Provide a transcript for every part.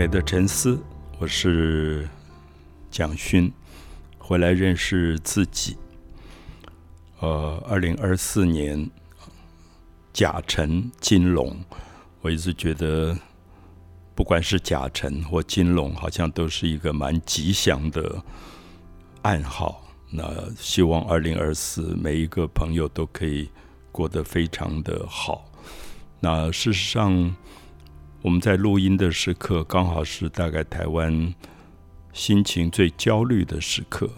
美的沉思，我是蒋勋，回来认识自己。呃，二零二四年甲辰金龙，我一直觉得，不管是甲辰或金龙，好像都是一个蛮吉祥的暗号。那希望二零二四每一个朋友都可以过得非常的好。那事实上，我们在录音的时刻，刚好是大概台湾心情最焦虑的时刻。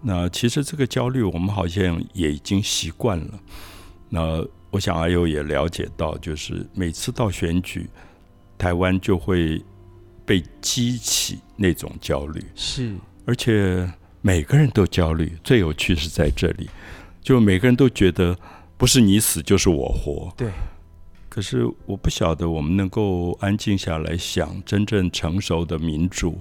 那其实这个焦虑，我们好像也已经习惯了。那我想阿友也了解到，就是每次到选举，台湾就会被激起那种焦虑。是，而且每个人都焦虑。最有趣是在这里，就每个人都觉得不是你死就是我活。对。可是我不晓得，我们能够安静下来想，真正成熟的民主，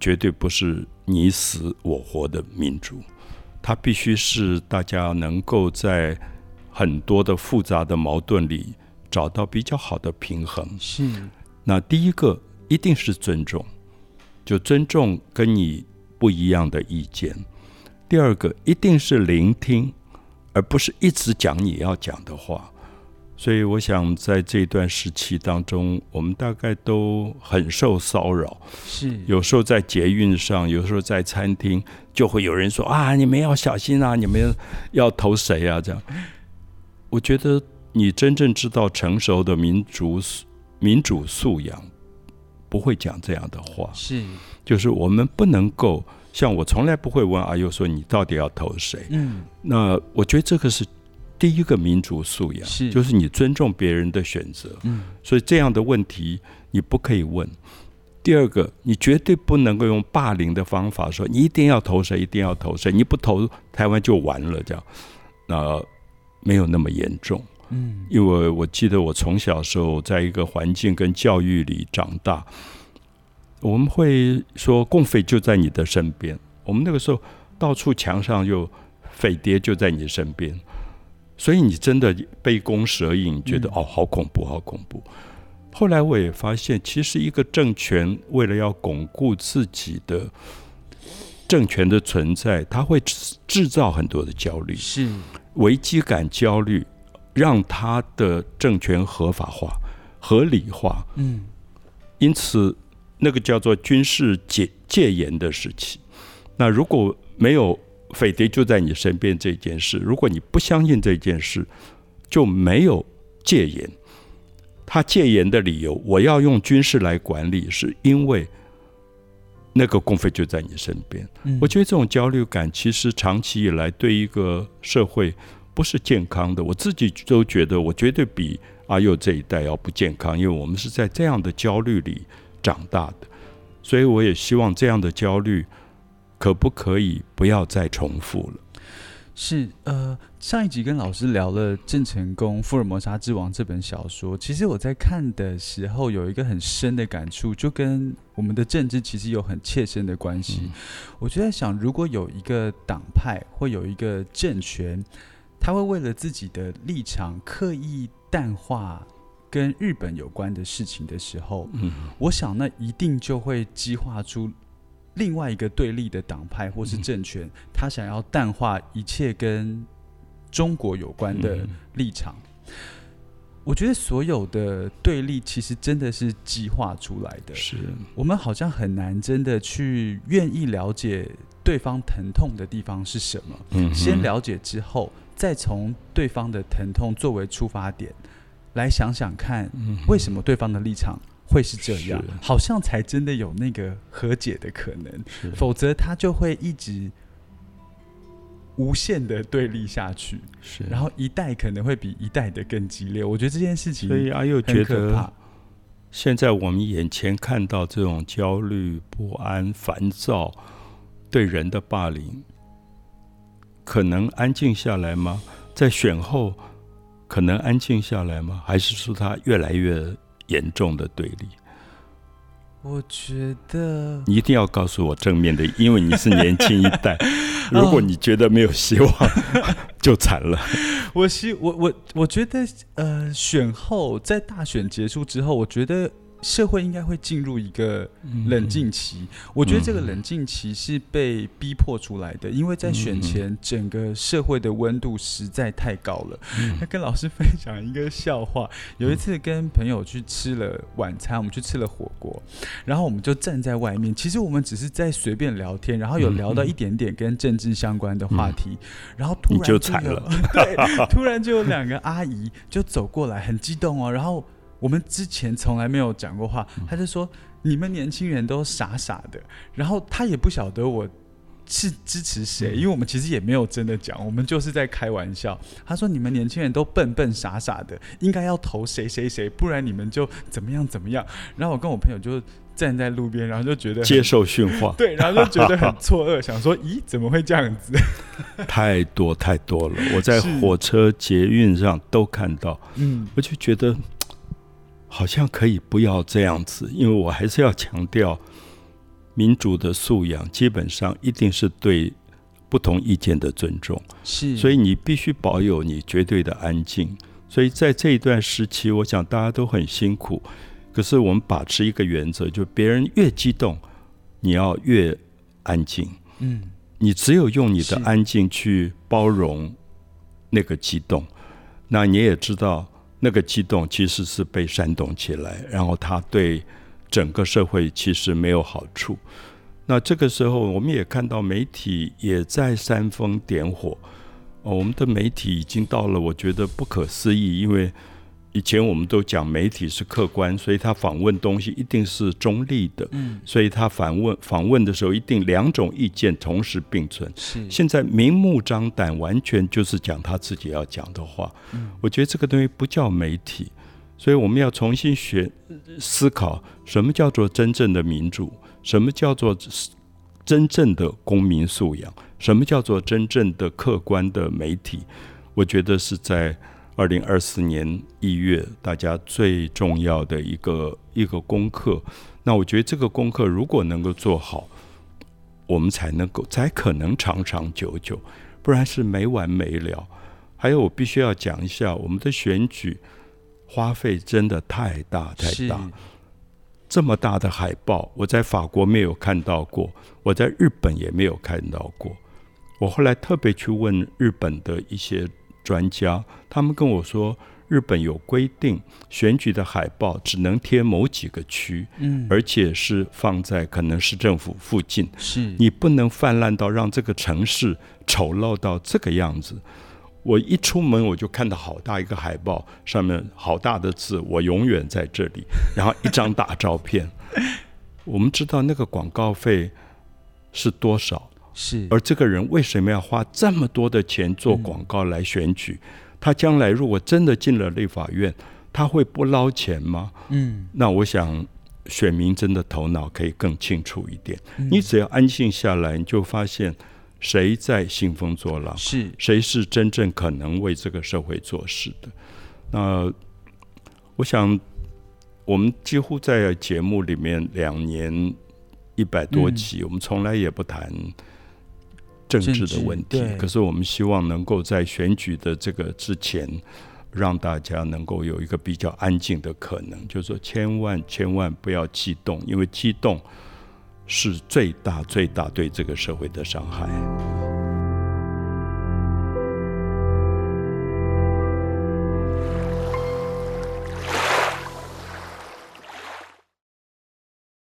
绝对不是你死我活的民主，它必须是大家能够在很多的复杂的矛盾里找到比较好的平衡。是，那第一个一定是尊重，就尊重跟你不一样的意见；第二个一定是聆听，而不是一直讲你要讲的话。所以，我想在这段时期当中，我们大概都很受骚扰。是，有时候在捷运上，有时候在餐厅，就会有人说：“啊，你们要小心啊，你们要投谁啊？”这样，我觉得你真正知道成熟的民族民主素养，不会讲这样的话。是，就是我们不能够像我从来不会问阿佑说你到底要投谁。嗯，那我觉得这个是。第一个民族素养是，就是你尊重别人的选择。嗯，所以这样的问题你不可以问。第二个，你绝对不能够用霸凌的方法说你一定要投谁，一定要投谁，你不投台湾就完了。这样，那没有那么严重。嗯，因为我记得我从小时候在一个环境跟教育里长大，我们会说共匪就在你的身边。我们那个时候到处墙上有匪谍就在你身边。所以你真的杯弓蛇影，觉得哦，好恐怖，好恐怖。后来我也发现，其实一个政权为了要巩固自己的政权的存在，他会制造很多的焦虑，是危机感、焦虑，让他的政权合法化、合理化。嗯，因此那个叫做军事戒戒严的时期，那如果没有。匪谍就在你身边这件事，如果你不相信这件事，就没有戒严。他戒严的理由，我要用军事来管理，是因为那个共匪就在你身边。我觉得这种焦虑感，其实长期以来对一个社会不是健康的。我自己都觉得，我绝对比阿佑这一代要不健康，因为我们是在这样的焦虑里长大的。所以，我也希望这样的焦虑。可不可以不要再重复了？是呃，上一集跟老师聊了郑成功《福尔摩沙之王》这本小说，其实我在看的时候有一个很深的感触，就跟我们的政治其实有很切身的关系。我就在想，如果有一个党派或有一个政权，他会为了自己的立场刻意淡化跟日本有关的事情的时候，嗯，我想那一定就会激化出。另外一个对立的党派或是政权，他想要淡化一切跟中国有关的立场。我觉得所有的对立其实真的是激化出来的。是我们好像很难真的去愿意了解对方疼痛的地方是什么。嗯，先了解之后，再从对方的疼痛作为出发点，来想想看，为什么对方的立场。会是这样，好像才真的有那个和解的可能，否则他就会一直无限的对立下去。是，然后一代可能会比一代的更激烈。我觉得这件事情，所以阿佑觉得，现在我们眼前看到这种焦虑、不安、烦躁，对人的霸凌，可能安静下来吗？在选后，可能安静下来吗？还是说他越来越？严重的对立，我觉得你一定要告诉我正面的，因为你是年轻一代。如果你觉得没有希望，就惨了。我希我我我觉得，呃，选后在大选结束之后，我觉得社会应该会进入一个冷静期。我觉得这个冷静期是被逼迫出来的，因为在选前，整个社会的温度实在太高了。那跟老师分享一个笑话：有一次跟朋友去吃了晚餐，我们去吃了火锅，然后我们就站在外面。其实我们只是在随便聊天，然后有聊到一点点跟政治相关的话题，然后突然就惨了，对，突然就有两个阿姨就走过来，很激动哦，然后。我们之前从来没有讲过话，他就说你们年轻人都傻傻的，然后他也不晓得我是支持谁，因为我们其实也没有真的讲，我们就是在开玩笑。他说你们年轻人都笨笨傻傻的，应该要投谁谁谁，不然你们就怎么样怎么样。然后我跟我朋友就站在路边，然后就觉得接受训话，对，然后就觉得很错愕，想说咦怎么会这样子？太多太多了，我在火车捷运上都看到，嗯，我就觉得。好像可以不要这样子，因为我还是要强调民主的素养，基本上一定是对不同意见的尊重。是，所以你必须保有你绝对的安静。所以在这一段时期，我想大家都很辛苦。可是我们把持一个原则，就别人越激动，你要越安静。嗯，你只有用你的安静去包容那个激动，那你也知道。那个激动其实是被煽动起来，然后他对整个社会其实没有好处。那这个时候，我们也看到媒体也在煽风点火。哦，我们的媒体已经到了我觉得不可思议，因为。以前我们都讲媒体是客观，所以他访问东西一定是中立的。嗯，所以他访问访问的时候，一定两种意见同时并存。是，现在明目张胆，完全就是讲他自己要讲的话。嗯，我觉得这个东西不叫媒体，所以我们要重新学思考，什么叫做真正的民主，什么叫做真正的公民素养，什么叫做真正的客观的媒体。我觉得是在。二零二四年一月，大家最重要的一个一个功课。那我觉得这个功课如果能够做好，我们才能够才可能长长久久，不然是没完没了。还有，我必须要讲一下，我们的选举花费真的太大太大。这么大的海报，我在法国没有看到过，我在日本也没有看到过。我后来特别去问日本的一些。专家他们跟我说，日本有规定，选举的海报只能贴某几个区，嗯，而且是放在可能市政府附近，是你不能泛滥到让这个城市丑陋到这个样子。我一出门我就看到好大一个海报，上面好大的字，我永远在这里，然后一张大照片。我们知道那个广告费是多少？是，而这个人为什么要花这么多的钱做广告来选举？他将来如果真的进了立法院，他会不捞钱吗？嗯，那我想选民真的头脑可以更清楚一点。你只要安静下来，你就发现谁在兴风作浪，是谁是真正可能为这个社会做事的。那我想，我们几乎在节目里面两年一百多集，我们从来也不谈。政治的问题，可是我们希望能够在选举的这个之前，让大家能够有一个比较安静的可能，就是说千万千万不要激动，因为激动是最大最大对这个社会的伤害。